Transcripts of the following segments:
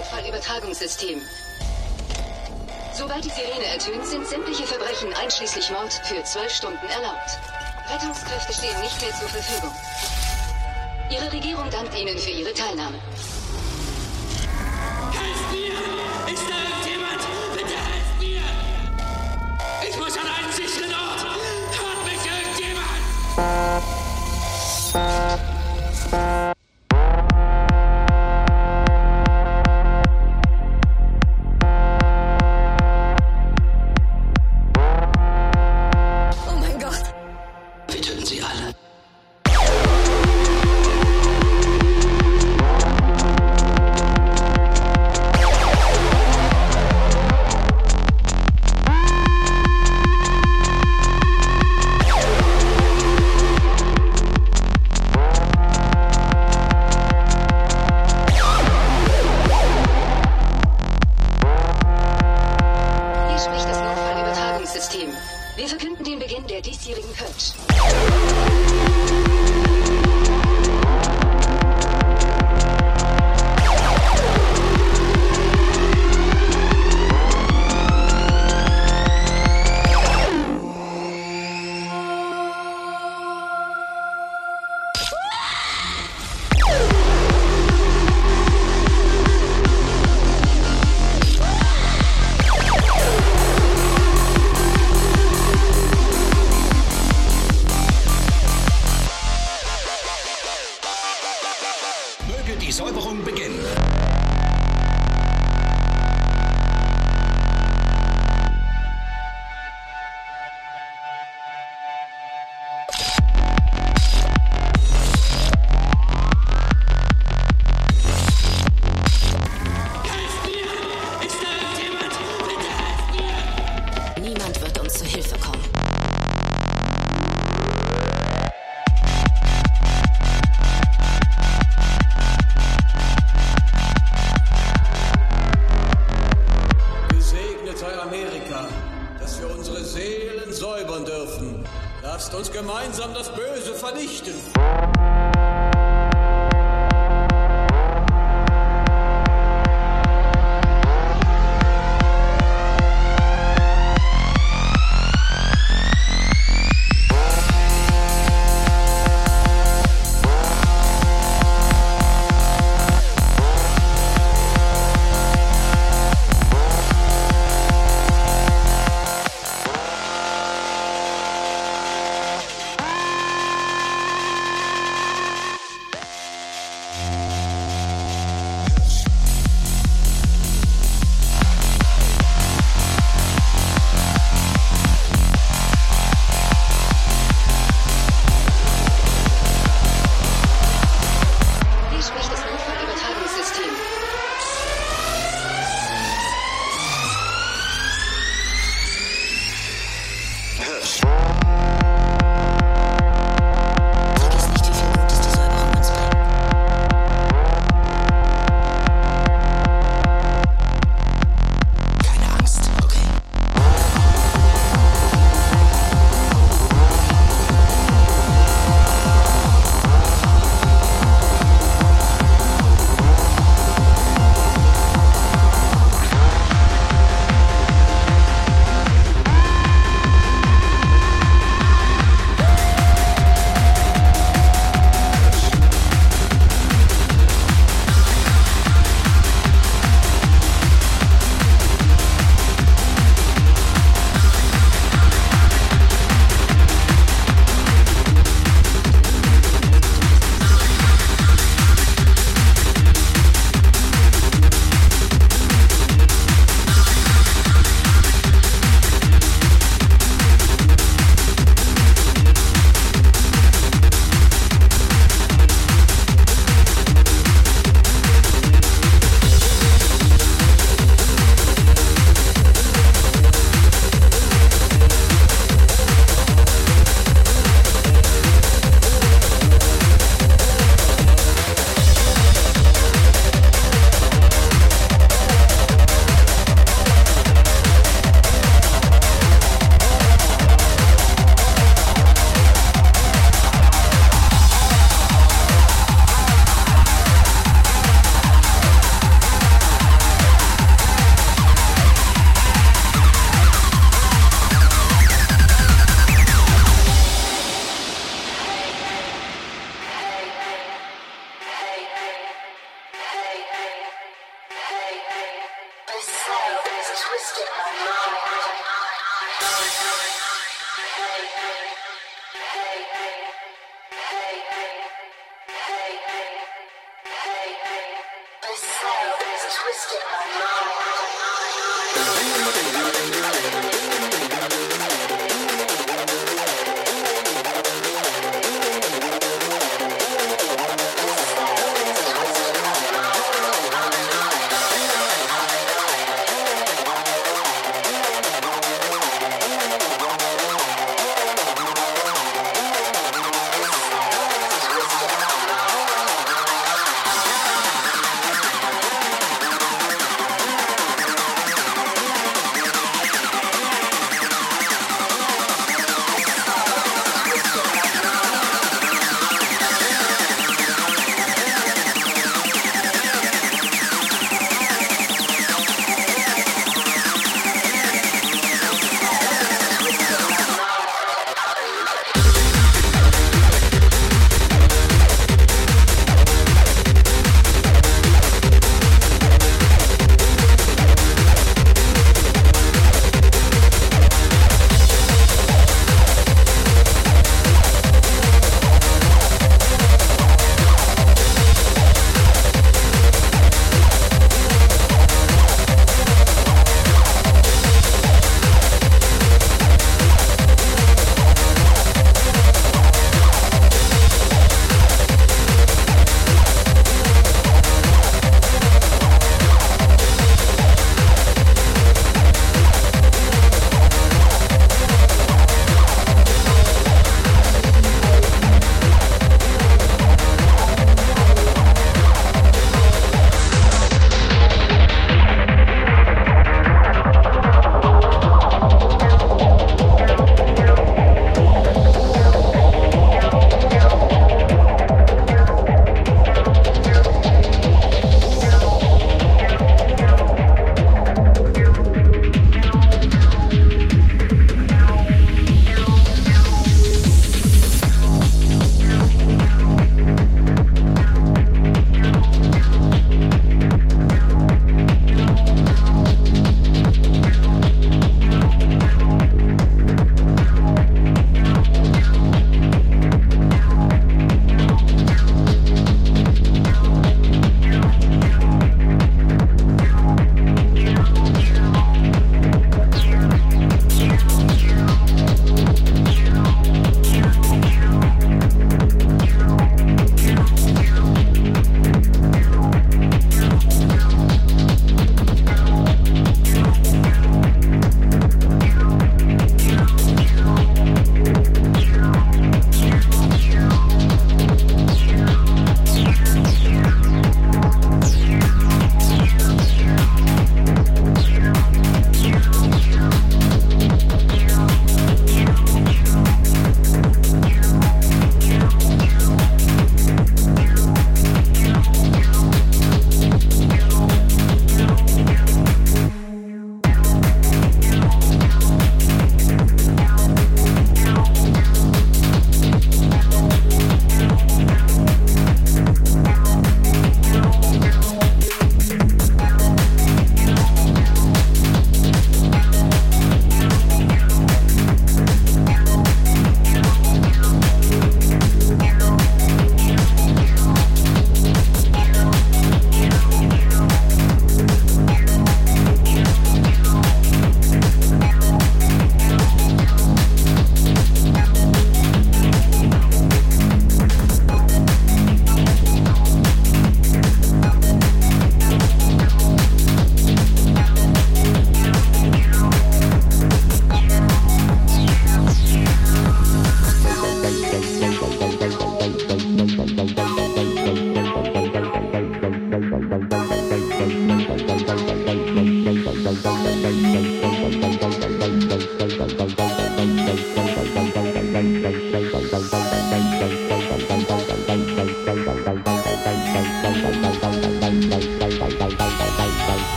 Notfallübertragungssystem. Sobald die Sirene ertönt, sind sämtliche Verbrechen einschließlich Mord für zwölf Stunden erlaubt. Rettungskräfte stehen nicht mehr zur Verfügung. Ihre Regierung dankt Ihnen für Ihre Teilnahme.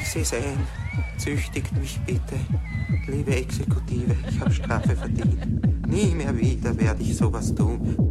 Ich seh's ein. Züchtigt mich bitte. Liebe Exekutive, ich hab Strafe verdient. Nie mehr wieder werde ich sowas tun.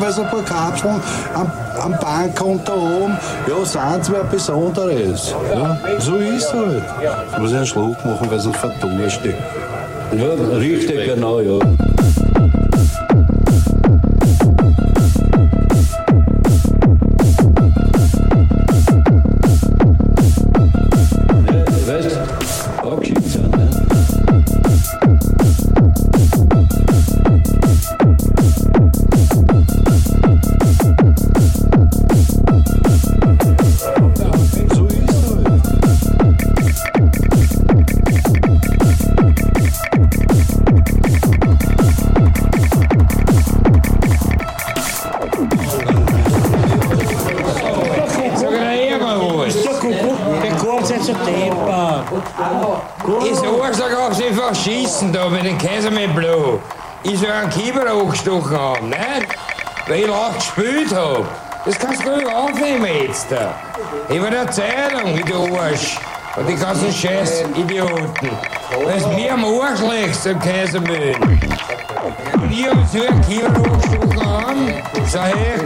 Weil so ein paar Kapseln am, am Bankkonto oben, ja, sind es wer Besonderes. Ja, so ist es halt. Ich muss einen Schluck machen, weil sonst vertuscht. Ja, richtig, genau. Ja, Hochgestochen haben, ne? Weil ich lacht gespielt hab. Das kannst du nicht aufnehmen jetzt. Ich war der Zeitung, wie du Arsch. Und die ganzen scheiß Idioten. Es mir am Arsch legst, im Käsemüll. Und ich hab so einen Kieber hochgestochen haben. Schau her.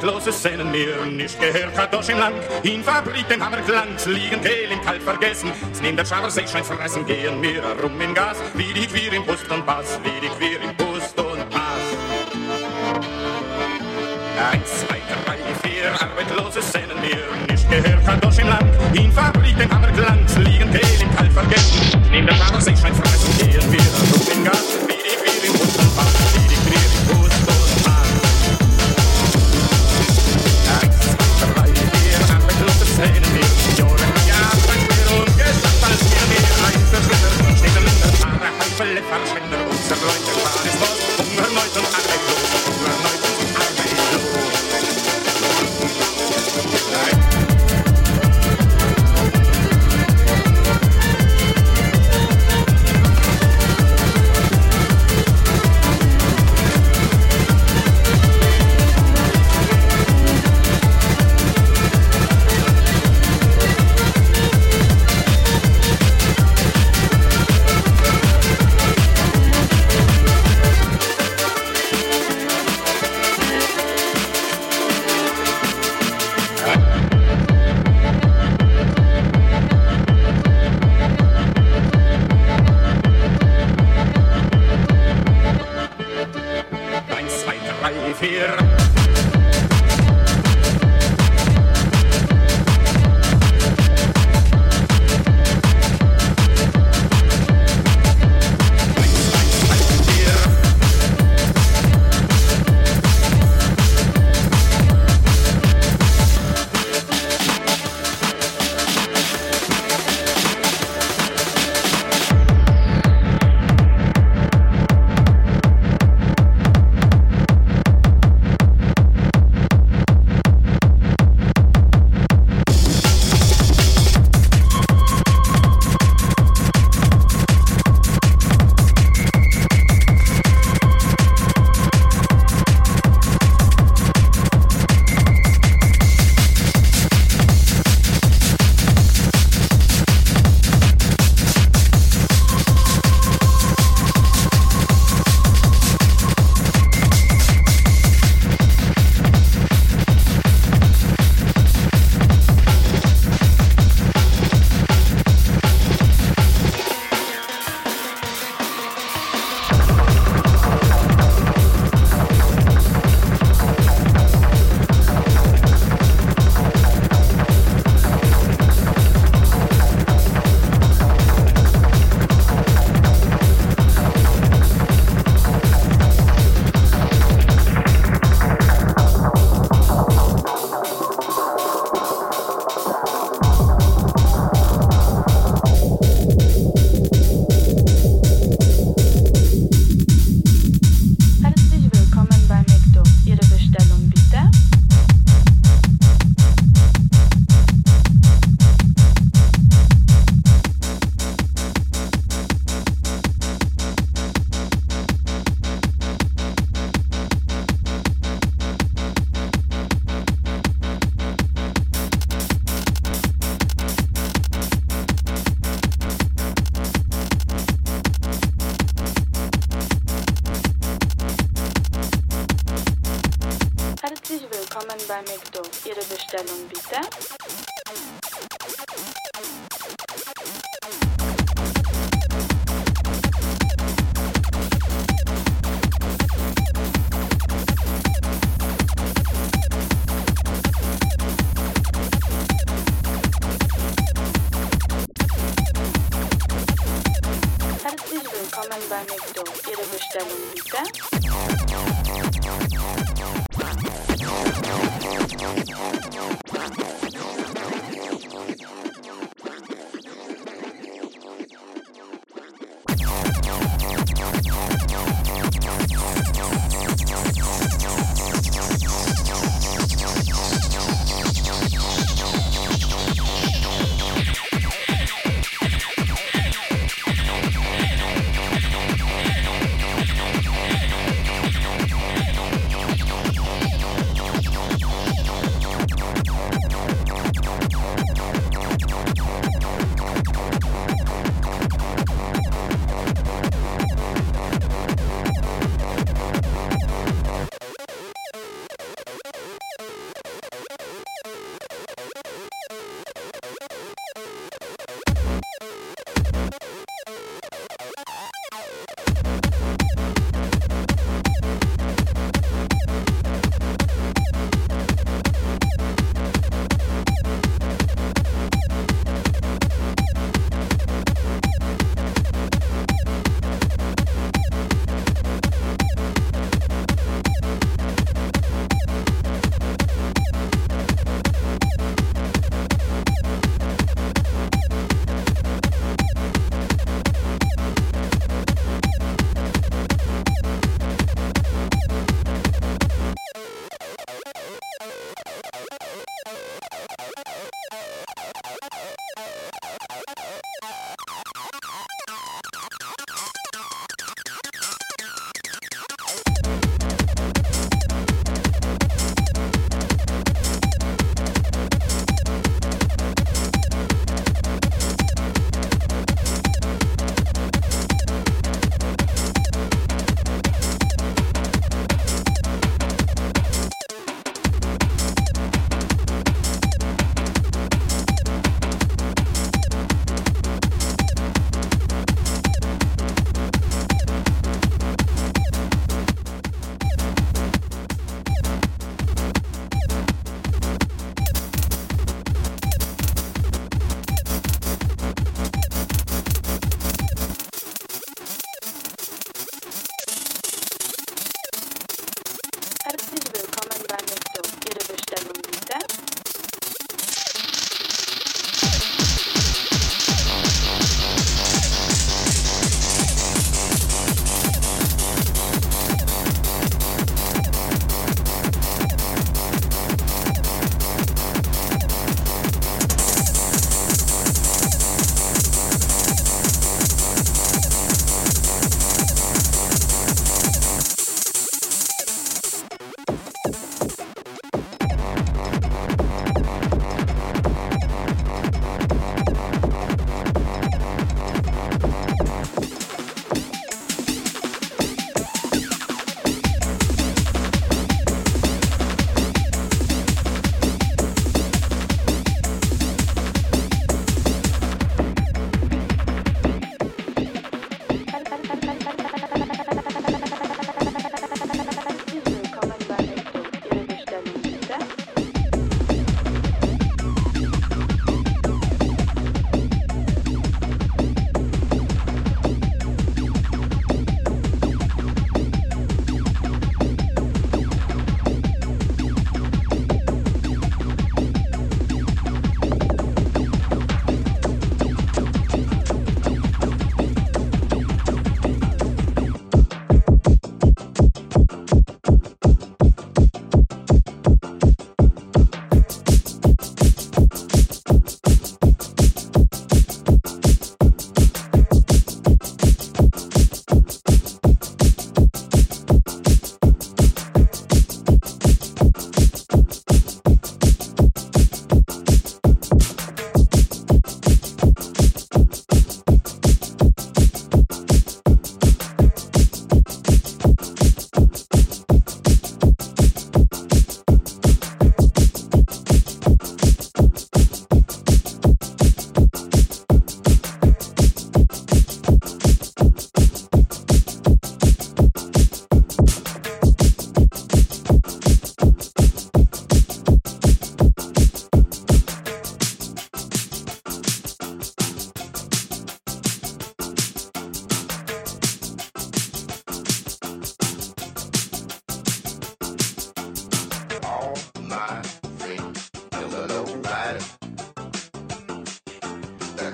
Arbeitslose sehnen mir nicht gehört hat doch im Land. In Fabriken wir Glanz, liegen Kehl im Kalt vergessen. Es nimmt der Schaber Seeschein fressen, gehen wir rum im Gas, wie die Queer im Bust und Pass, wie die Queer im Bust und Pass. Eins, zwei, drei, vier Arbeitslose sehnen mir nicht gehört hat doch im Land. In Fabriken wir Glanz, liegen Kehl im Kalt vergessen. Es nimmt der Schaber Seeschein fressen, gehen wir rum im Gas, Mr. willkommen bei McDo. Ihre Bestellung bitte? Herzlich willkommen bei McDo. Ihre Bestellung bitte?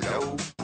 Tchau.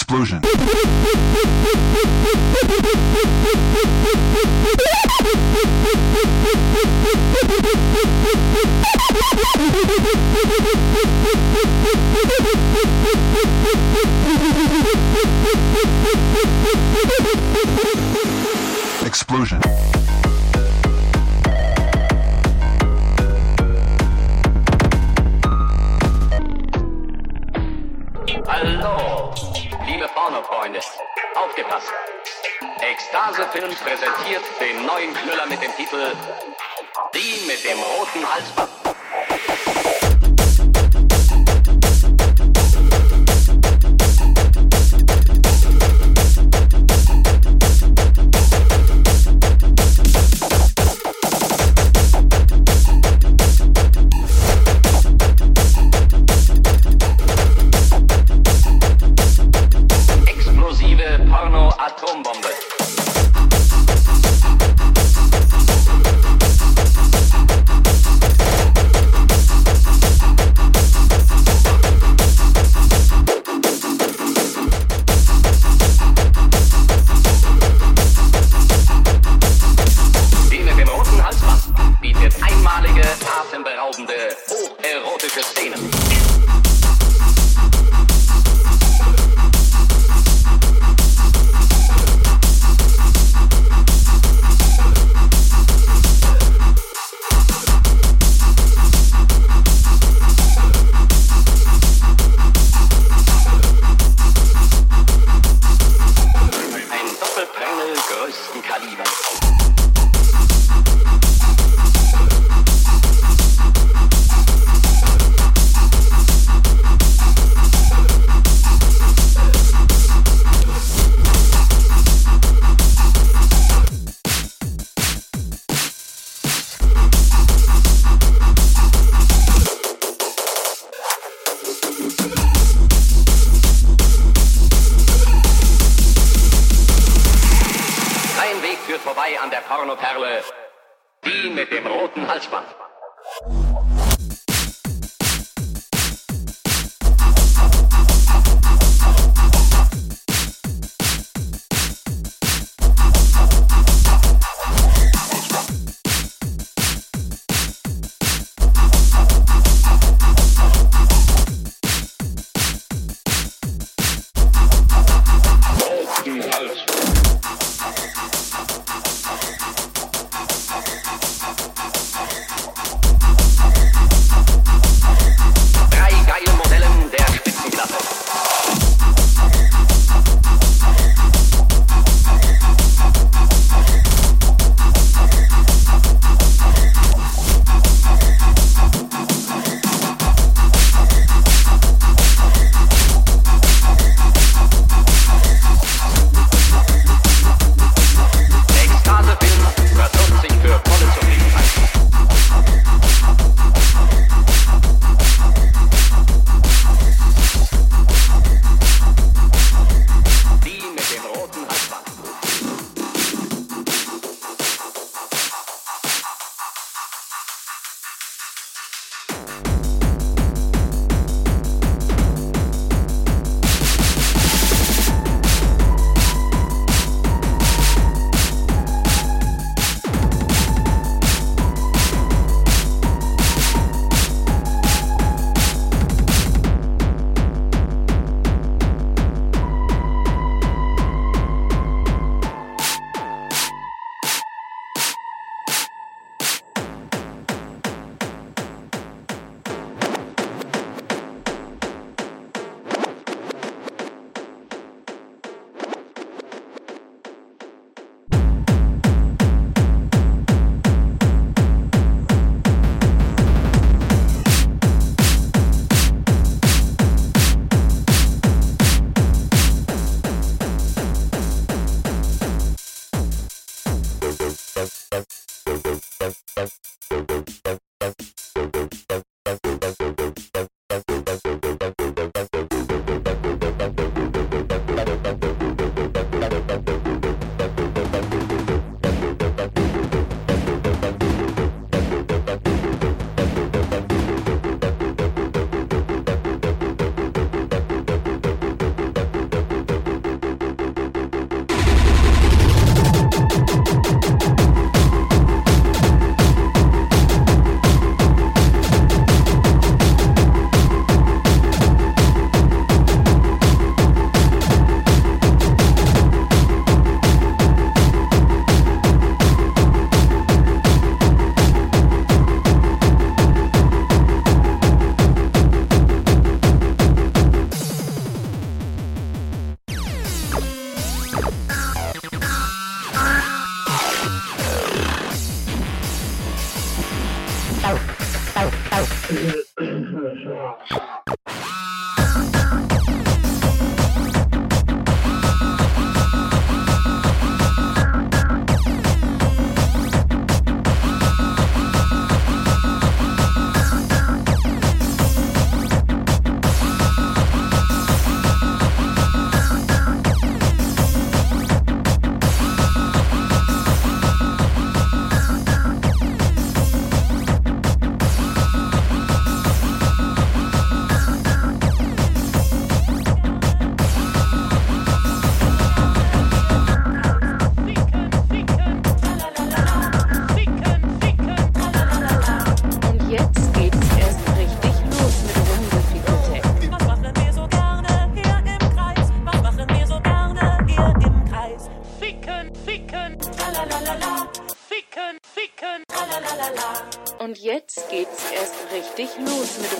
Explosion. Und jetzt geht's erst richtig los mit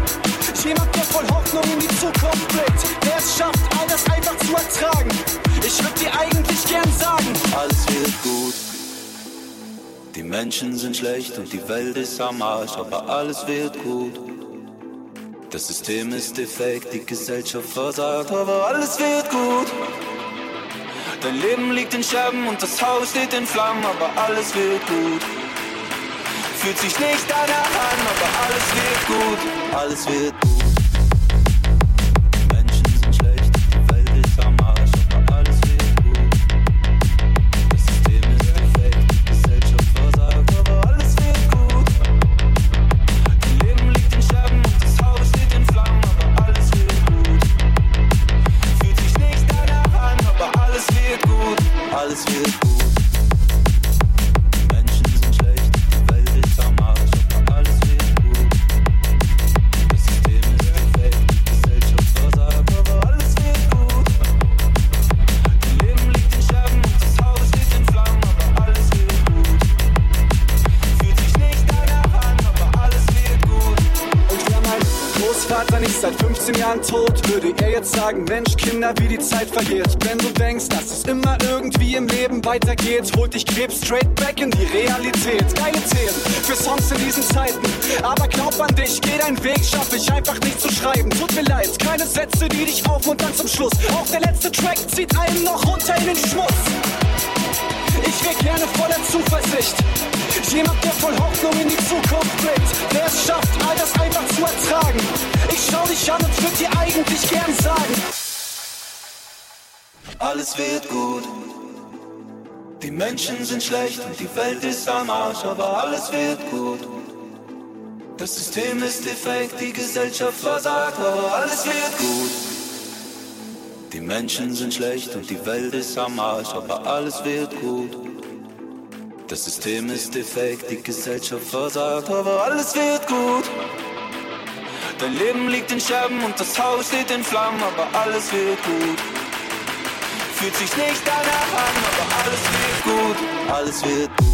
Jemand, der voll Hoffnung in die Zukunft blickt, der es schafft, all das einfach zu ertragen. Ich würd dir eigentlich gern sagen, alles wird gut. Die Menschen sind schlecht und die Welt ist am Arsch, aber alles wird gut. Das System ist defekt, die Gesellschaft versagt, aber alles wird gut. Dein Leben liegt in Scherben und das Haus steht in Flammen, aber alles wird gut. Fühlt sich nicht danach an, aber alles wird gut, alles wird sagen, Mensch, Kinder, wie die Zeit vergeht. Wenn du denkst, dass es immer irgendwie im Leben weitergeht, holt dich Krebs straight back in die Realität. Geile Themen für Songs in diesen Zeiten. Aber glaub an dich, geh deinen Weg, schaff ich einfach nicht zu schreiben. Tut mir leid, keine Sätze, die dich aufmuntern zum Schluss. Auch der letzte Track zieht einen noch runter in den Schmutz. Ich wär gerne voller Zuversicht. Alles wird gut. Die Menschen sind schlecht und die Welt ist am Arsch, aber alles wird gut. Das System ist defekt, die Gesellschaft versagt, aber alles wird gut. Die Menschen sind schlecht und die Welt ist am Arsch, aber alles wird gut. Das System ist defekt, die Gesellschaft versagt, aber alles wird gut. Dein Leben liegt in Scherben und das Haus steht in Flammen, aber alles wird gut. Fühlt sich nicht danach an, aber alles wird gut, alles wird gut.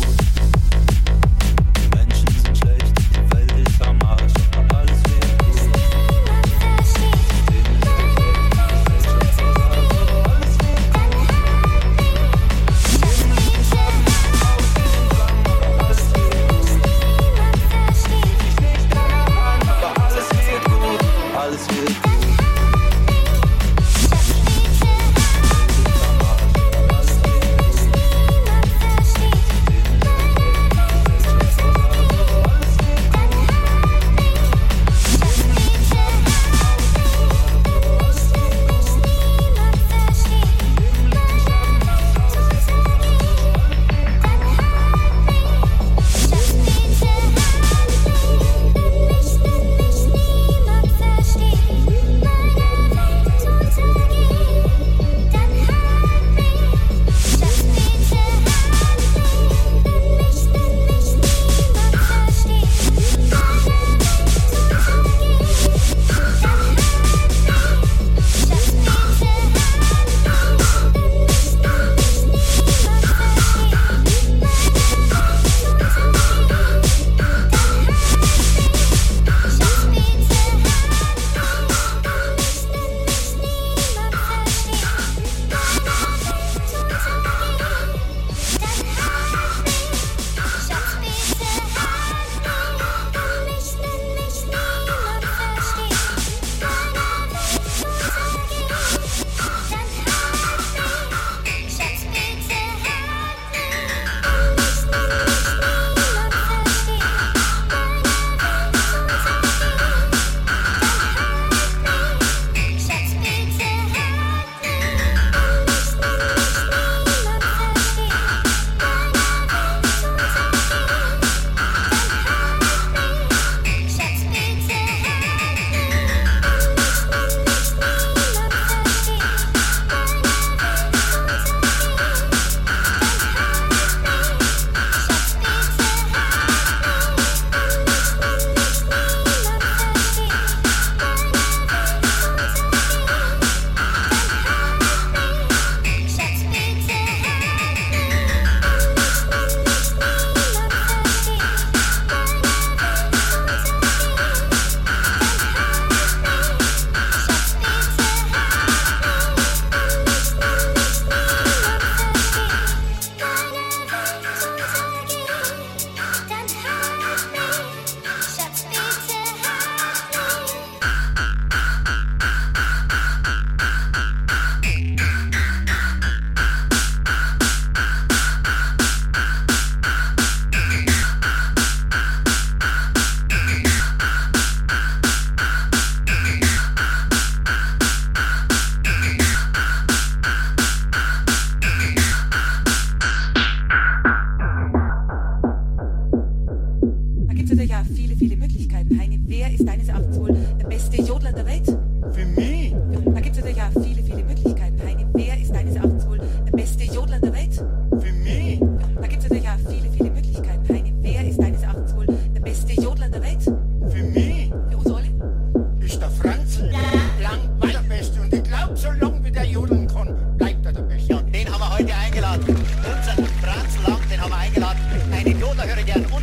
Franz Lang, den haben wir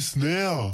It's now.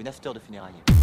Une after de funérailles.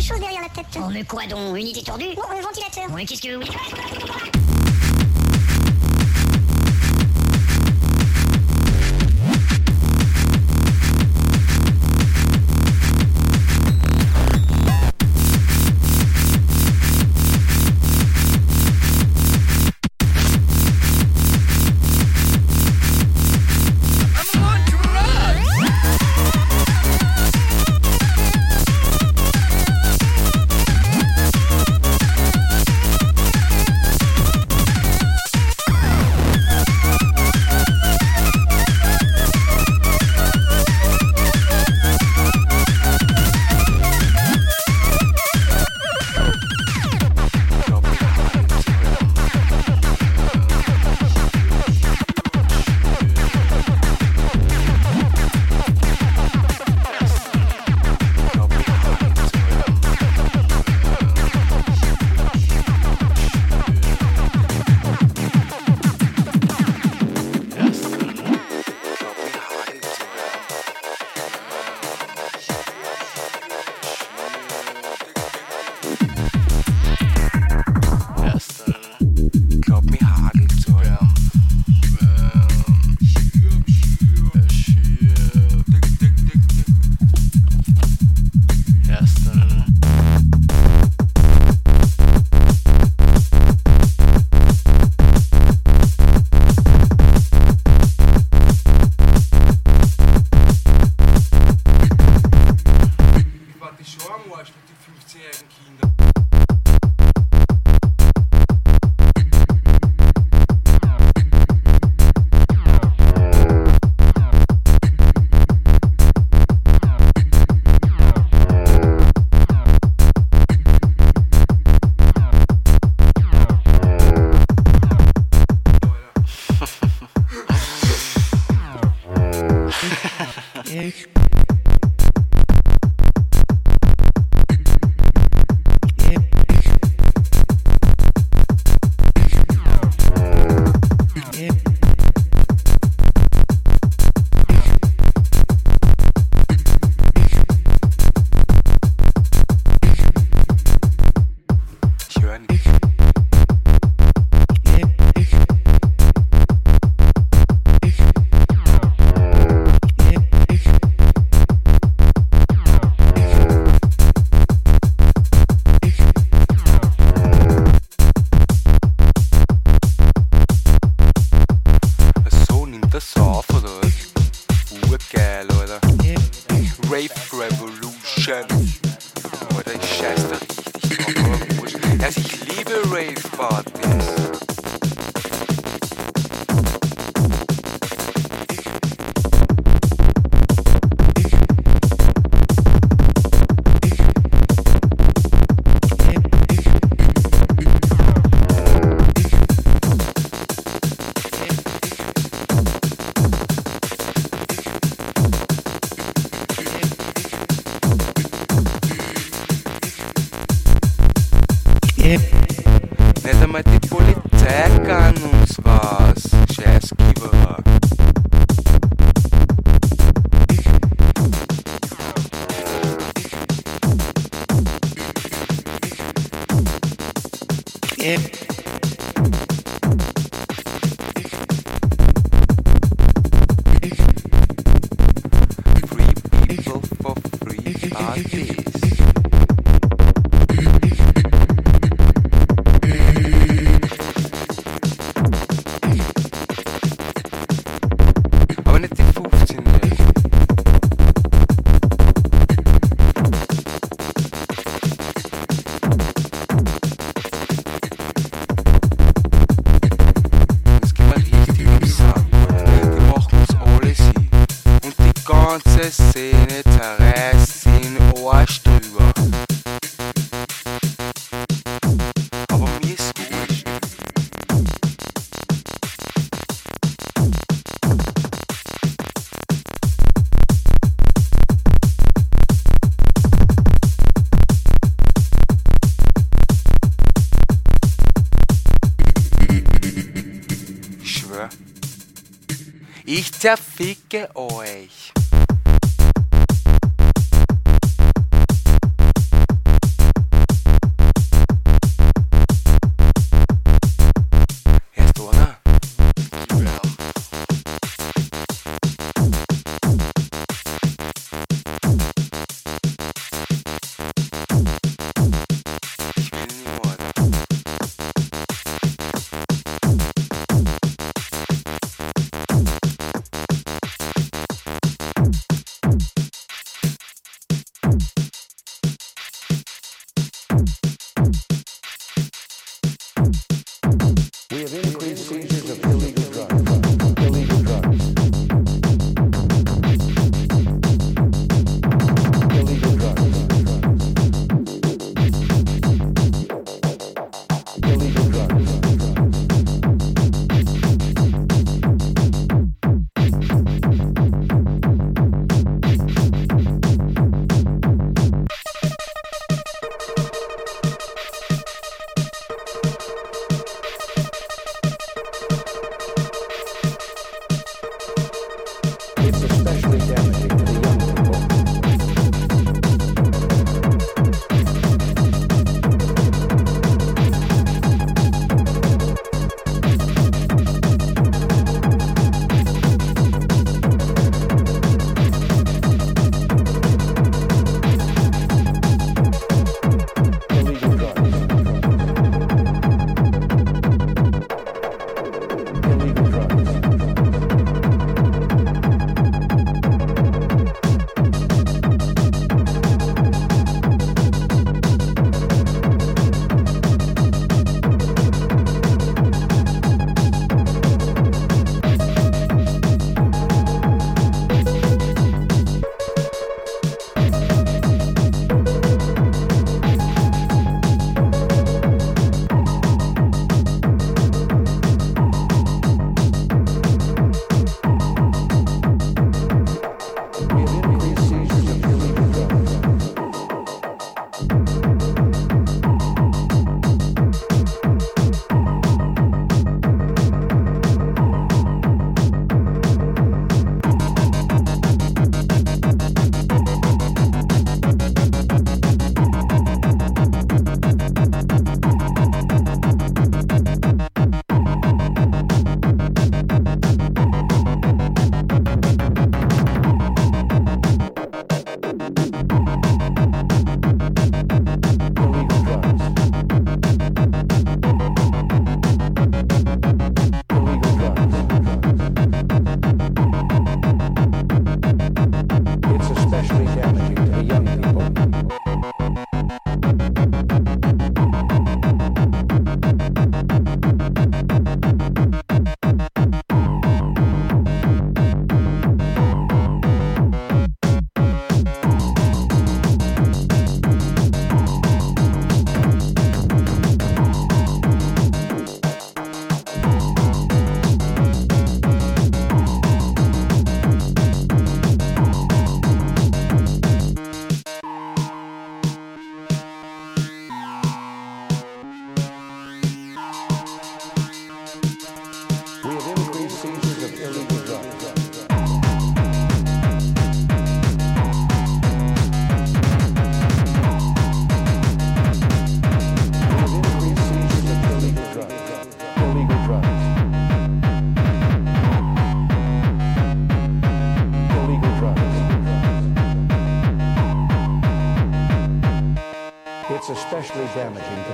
Quelque chose derrière la tête. Oh, mais quoi donc? Unité tordue? Non, un ventilateur. Ouais, qu'est-ce que vous...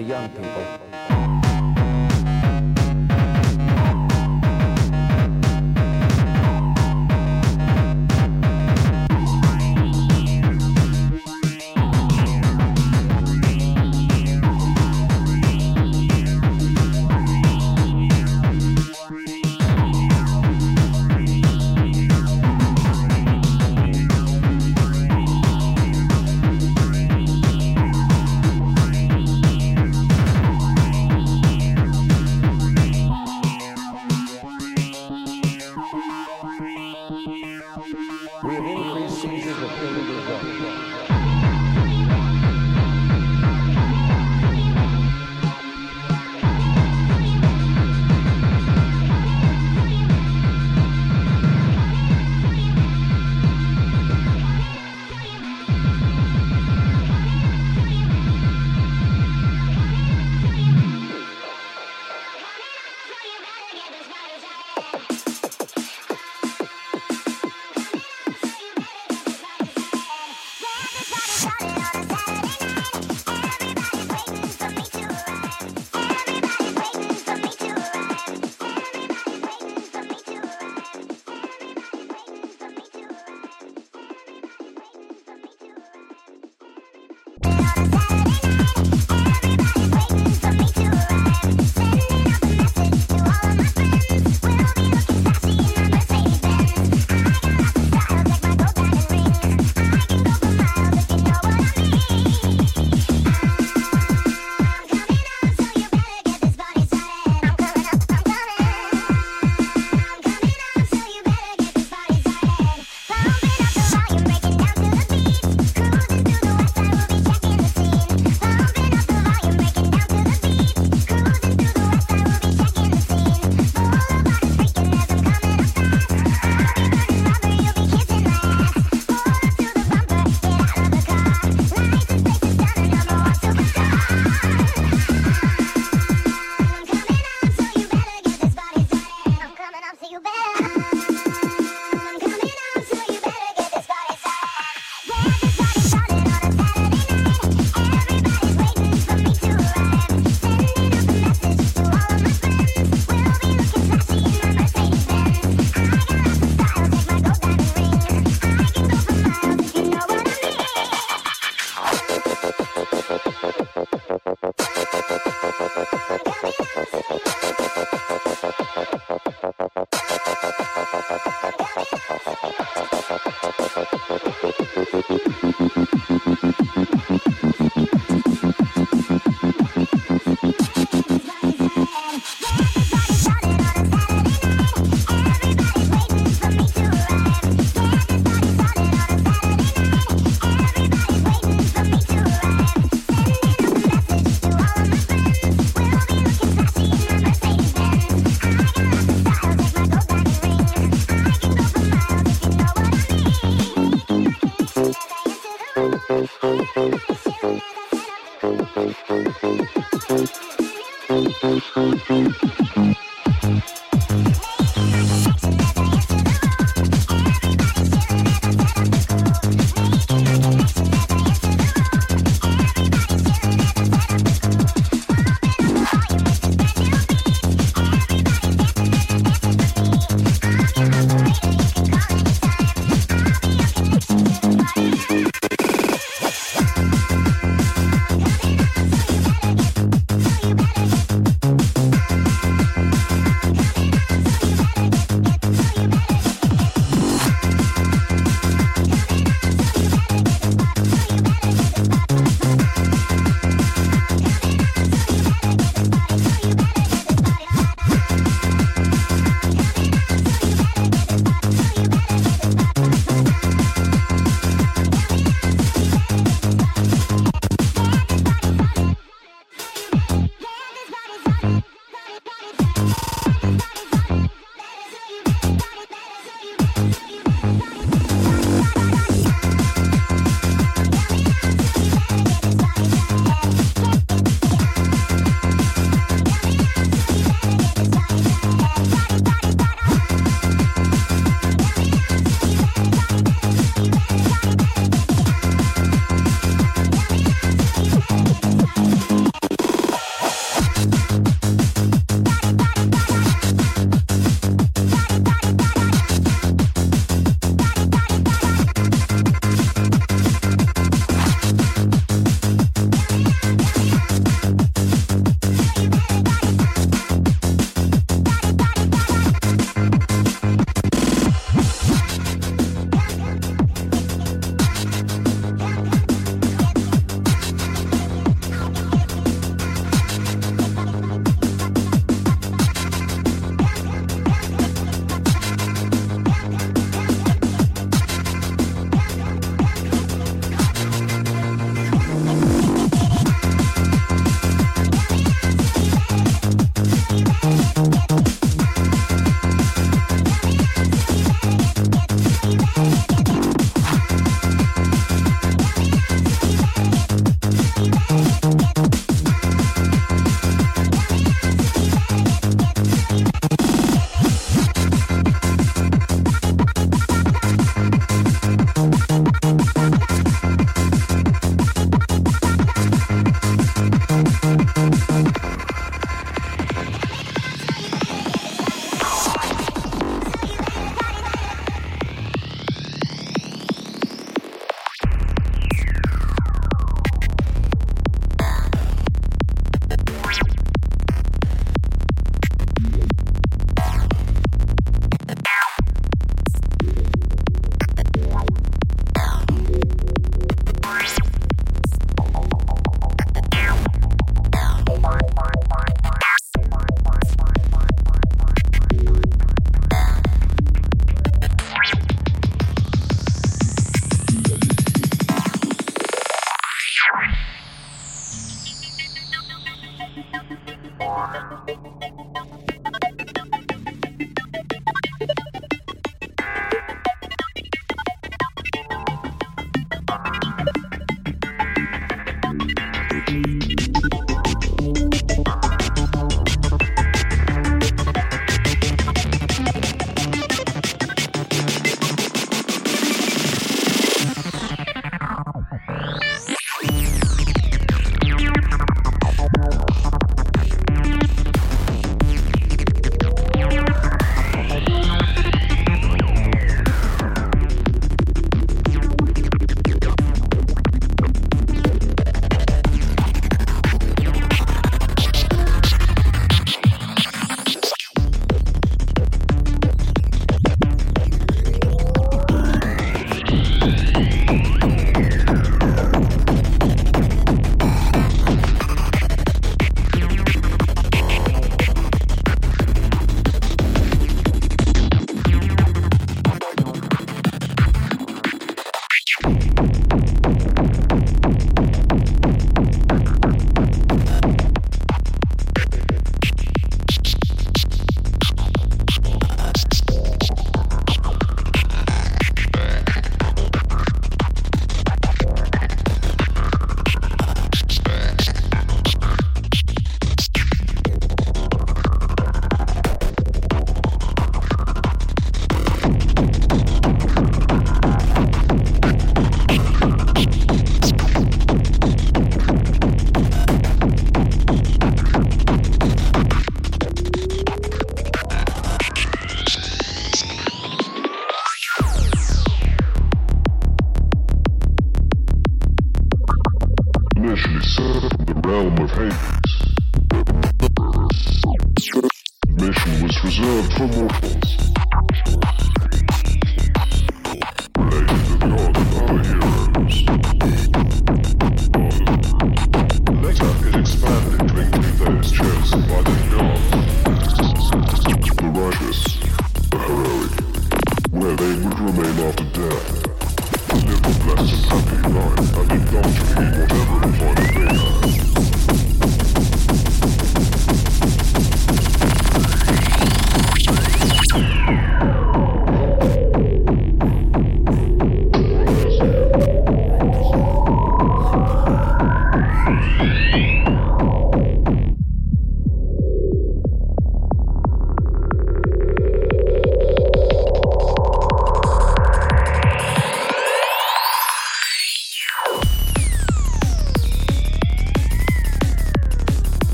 young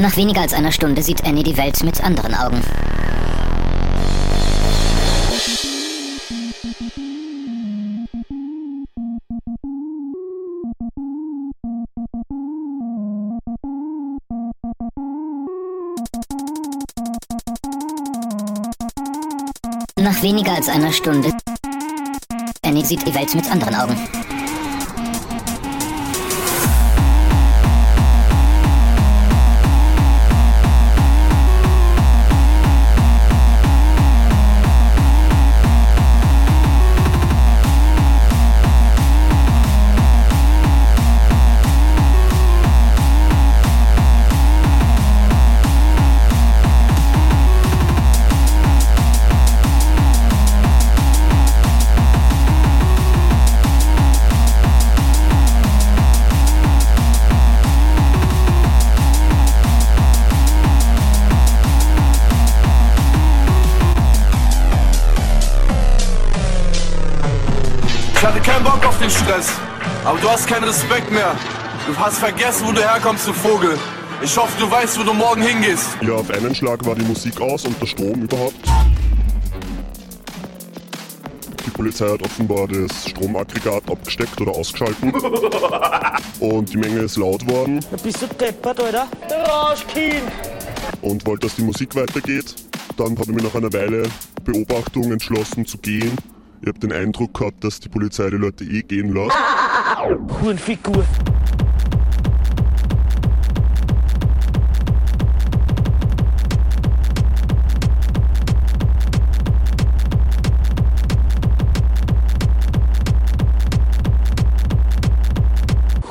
Nach weniger als einer Stunde sieht Annie die Welt mit anderen Augen. Nach weniger als einer Stunde. Annie sieht die Welt mit anderen Augen. Keinen Respekt mehr. Du hast vergessen, wo du herkommst, du Vogel. Ich hoffe, du weißt, wo du morgen hingehst. Ja, auf einen Schlag war die Musik aus und der Strom überhaupt. Die Polizei hat offenbar das Stromaggregat abgesteckt oder ausgeschalten. Und die Menge ist laut worden Da bist du deppert, Alter. Rauschkind. und wollte, dass die Musik weitergeht. Dann habe ich mich nach einer Weile Beobachtung entschlossen zu gehen. Ich habe den Eindruck gehabt, dass die Polizei die Leute eh gehen lässt. Hurenfigur.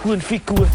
Hurenfigur.